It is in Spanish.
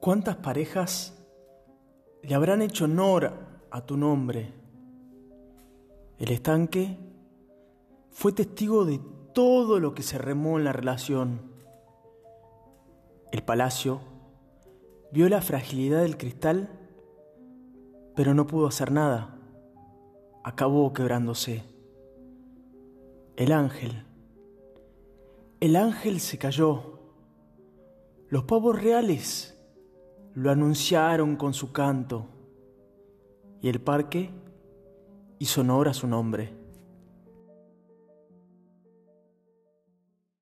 ¿Cuántas parejas le habrán hecho honor a tu nombre? El estanque fue testigo de todo lo que se remó en la relación. El palacio vio la fragilidad del cristal, pero no pudo hacer nada. Acabó quebrándose. El ángel. El ángel se cayó. Los pavos reales lo anunciaron con su canto y el parque hizo honor a su nombre.